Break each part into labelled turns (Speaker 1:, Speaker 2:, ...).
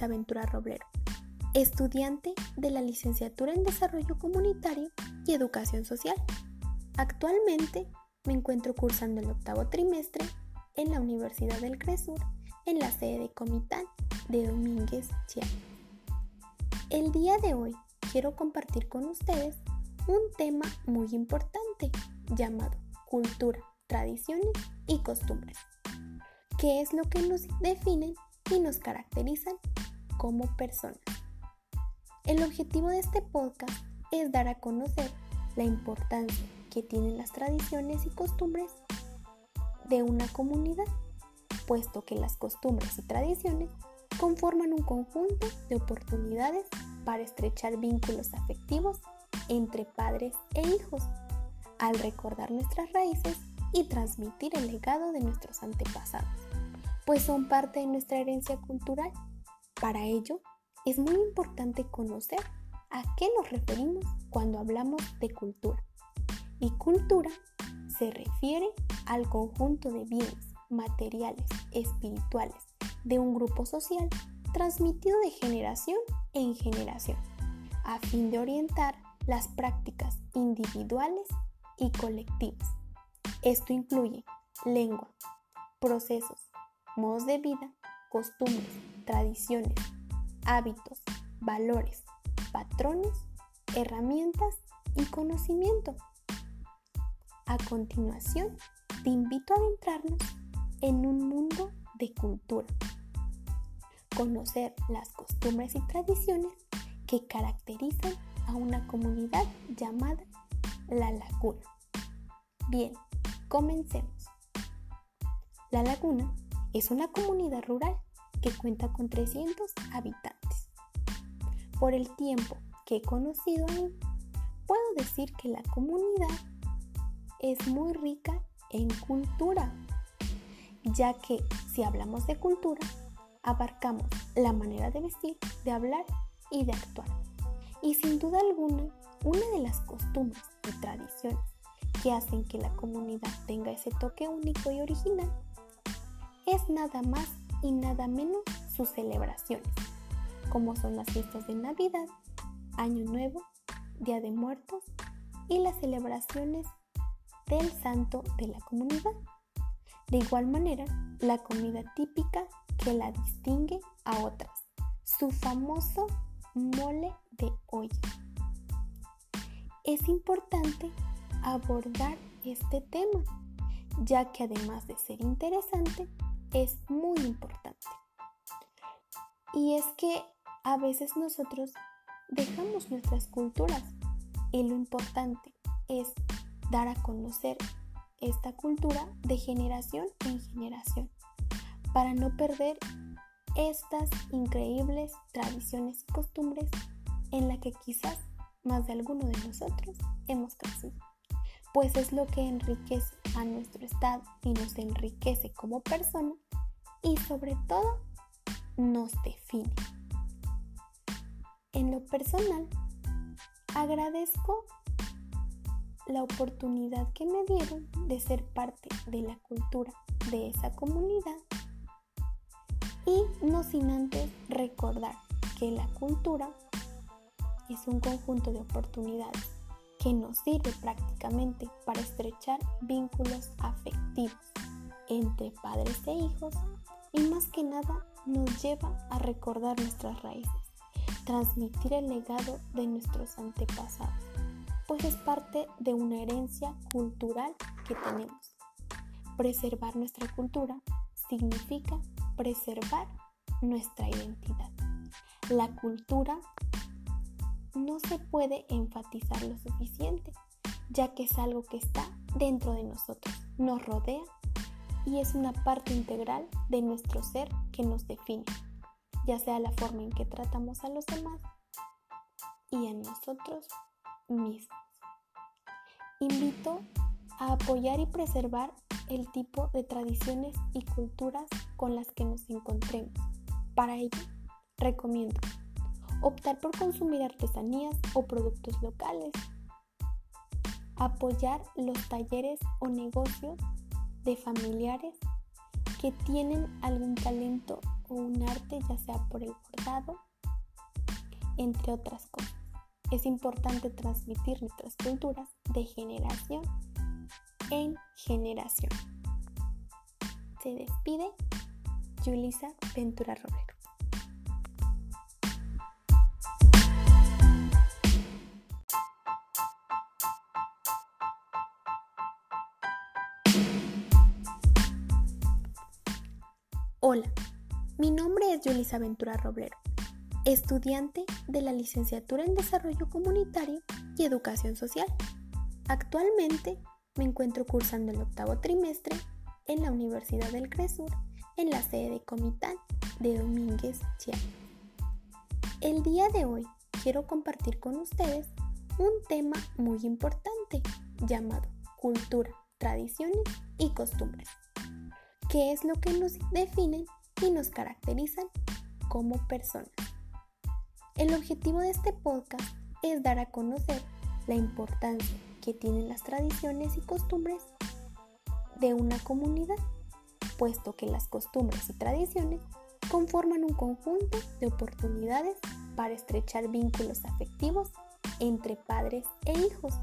Speaker 1: es Yulisa Ventura Roblero, estudiante de la licenciatura en Desarrollo Comunitario y Educación Social. Actualmente me encuentro cursando el octavo trimestre en la Universidad del Cresur, en la sede de Comitán de Domínguez, Chiapas. El día de hoy quiero compartir con ustedes un tema muy importante llamado cultura, tradiciones y costumbres, que es lo que nos definen y nos caracterizan como personas. El objetivo de este podcast es dar a conocer la importancia que tienen las tradiciones y costumbres de una comunidad, puesto que las costumbres y tradiciones conforman un conjunto de oportunidades para estrechar vínculos afectivos entre padres e hijos, al recordar nuestras raíces y transmitir el legado de nuestros antepasados, pues son parte de nuestra herencia cultural. Para ello, es muy importante conocer a qué nos referimos cuando hablamos de cultura. Y cultura se refiere al conjunto de bienes materiales, espirituales, de un grupo social transmitido de generación en generación, a fin de orientar las prácticas individuales y colectivas. Esto incluye lengua, procesos, modos de vida, costumbres, tradiciones, hábitos, valores, patrones, herramientas y conocimiento. A continuación, te invito a adentrarnos en un mundo de cultura. Conocer las costumbres y tradiciones que caracterizan a una comunidad llamada La Laguna. Bien, comencemos. La Laguna es una comunidad rural que cuenta con 300 habitantes. Por el tiempo que he conocido ahí, puedo decir que la comunidad es muy rica en cultura, ya que si hablamos de cultura, abarcamos la manera de vestir, de hablar y de actuar. Y sin duda alguna, una de las costumbres y tradiciones que hacen que la comunidad tenga ese toque único y original es nada más y nada menos sus celebraciones, como son las fiestas de Navidad, Año Nuevo, Día de Muertos y las celebraciones del santo de la comunidad. De igual manera, la comida típica que la distingue a otras, su famoso mole de olla. Es importante abordar este tema, ya que además de ser interesante, es muy importante. Y es que a veces nosotros dejamos nuestras culturas y lo importante es dar a conocer esta cultura de generación en generación para no perder estas increíbles tradiciones y costumbres en la que quizás más de alguno de nosotros hemos crecido, pues es lo que enriquece a nuestro estado y nos enriquece como persona y sobre todo nos define. En lo personal, agradezco la oportunidad que me dieron de ser parte de la cultura de esa comunidad y no sin antes recordar que la cultura es un conjunto de oportunidades que nos sirve prácticamente para estrechar vínculos afectivos entre padres e hijos y más que nada nos lleva a recordar nuestras raíces, transmitir el legado de nuestros antepasados, pues es parte de una herencia cultural que tenemos. Preservar nuestra cultura significa preservar nuestra identidad. La cultura no se puede enfatizar lo suficiente, ya que es algo que está dentro de nosotros, nos rodea y es una parte integral de nuestro ser que nos define, ya sea la forma en que tratamos a los demás y a nosotros mismos. Invito a apoyar y preservar el tipo de tradiciones y culturas con las que nos encontremos. Para ello, recomiendo optar por consumir artesanías o productos locales, apoyar los talleres o negocios de familiares que tienen algún talento o un arte, ya sea por el bordado, entre otras cosas. Es importante transmitir nuestras culturas de generación en generación. Se despide Julisa Ventura Romero. Hola, mi nombre es Yulisa Ventura Roblero, estudiante de la licenciatura en Desarrollo Comunitario y Educación Social. Actualmente me encuentro cursando el octavo trimestre en la Universidad del Cresur, en la sede de Comitán de Domínguez, Chiapas. El día de hoy quiero compartir con ustedes un tema muy importante llamado cultura, tradiciones y costumbres qué es lo que nos definen y nos caracterizan como personas. El objetivo de este podcast es dar a conocer la importancia que tienen las tradiciones y costumbres de una comunidad, puesto que las costumbres y tradiciones conforman un conjunto de oportunidades para estrechar vínculos afectivos entre padres e hijos,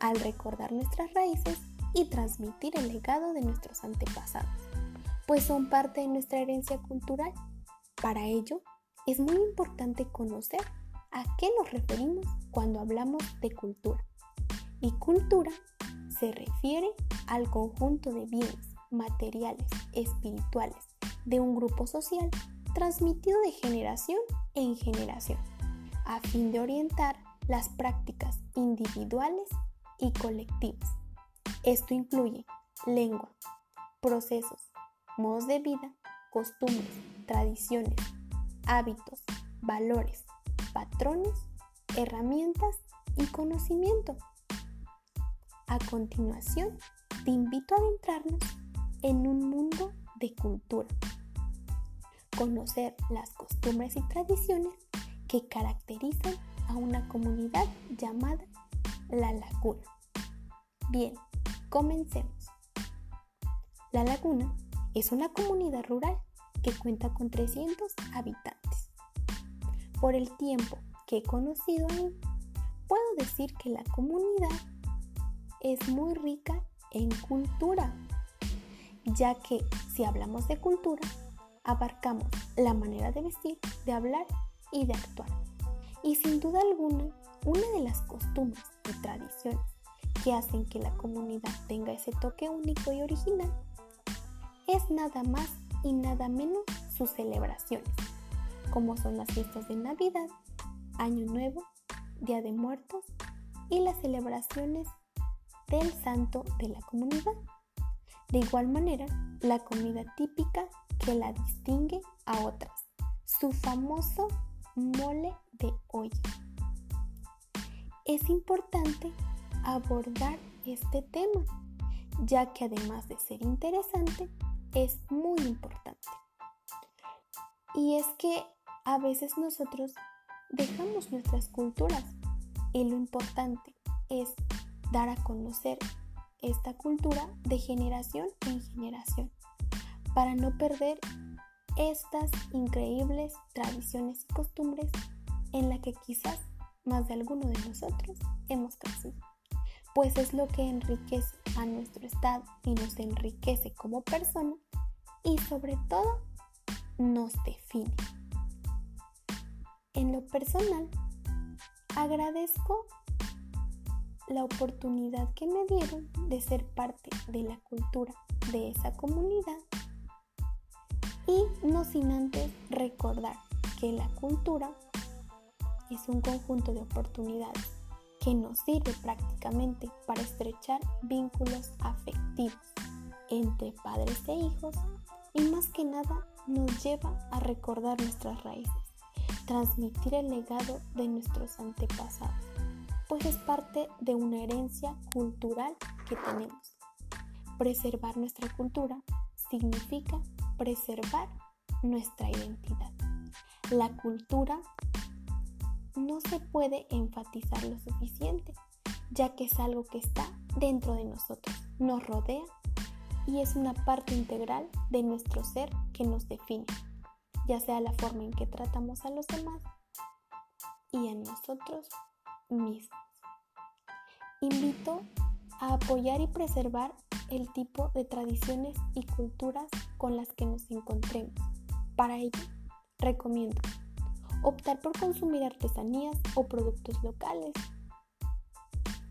Speaker 1: al recordar nuestras raíces y transmitir el legado de nuestros antepasados pues son parte de nuestra herencia cultural. Para ello, es muy importante conocer a qué nos referimos cuando hablamos de cultura. Y cultura se refiere al conjunto de bienes materiales, espirituales de un grupo social transmitido de generación en generación, a fin de orientar las prácticas individuales y colectivas. Esto incluye lengua, procesos, modos de vida, costumbres, tradiciones, hábitos, valores, patrones, herramientas y conocimiento. A continuación, te invito a adentrarnos en un mundo de cultura. Conocer las costumbres y tradiciones que caracterizan a una comunidad llamada La Laguna. Bien, comencemos. La Laguna es una comunidad rural que cuenta con 300 habitantes. Por el tiempo que he conocido ahí, puedo decir que la comunidad es muy rica en cultura, ya que si hablamos de cultura, abarcamos la manera de vestir, de hablar y de actuar. Y sin duda alguna, una de las costumbres y tradiciones que hacen que la comunidad tenga ese toque único y original es nada más y nada menos sus celebraciones, como son las fiestas de Navidad, Año Nuevo, Día de Muertos y las celebraciones del santo de la comunidad. De igual manera, la comida típica que la distingue a otras, su famoso mole de olla. Es importante abordar este tema, ya que además de ser interesante, es muy importante. Y es que a veces nosotros dejamos nuestras culturas y lo importante es dar a conocer esta cultura de generación en generación para no perder estas increíbles tradiciones y costumbres en la que quizás más de alguno de nosotros hemos crecido pues es lo que enriquece a nuestro estado y nos enriquece como persona y sobre todo nos define. En lo personal, agradezco la oportunidad que me dieron de ser parte de la cultura de esa comunidad y no sin antes recordar que la cultura es un conjunto de oportunidades que nos sirve prácticamente para estrechar vínculos afectivos entre padres e hijos y más que nada nos lleva a recordar nuestras raíces, transmitir el legado de nuestros antepasados, pues es parte de una herencia cultural que tenemos. Preservar nuestra cultura significa preservar nuestra identidad. La cultura no se puede enfatizar lo suficiente, ya que es algo que está dentro de nosotros, nos rodea y es una parte integral de nuestro ser que nos define. ya sea la forma en que tratamos a los demás y a nosotros mismos. Invito a apoyar y preservar el tipo de tradiciones y culturas con las que nos encontremos. Para ello, recomiendo optar por consumir artesanías o productos locales,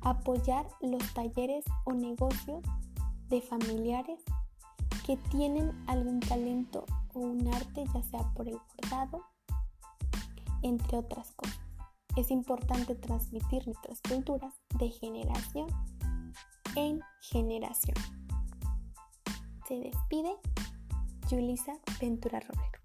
Speaker 1: apoyar los talleres o negocios de familiares que tienen algún talento o un arte, ya sea por el bordado, entre otras cosas. Es importante transmitir nuestras culturas de generación en generación. Se despide Julisa Ventura Romero.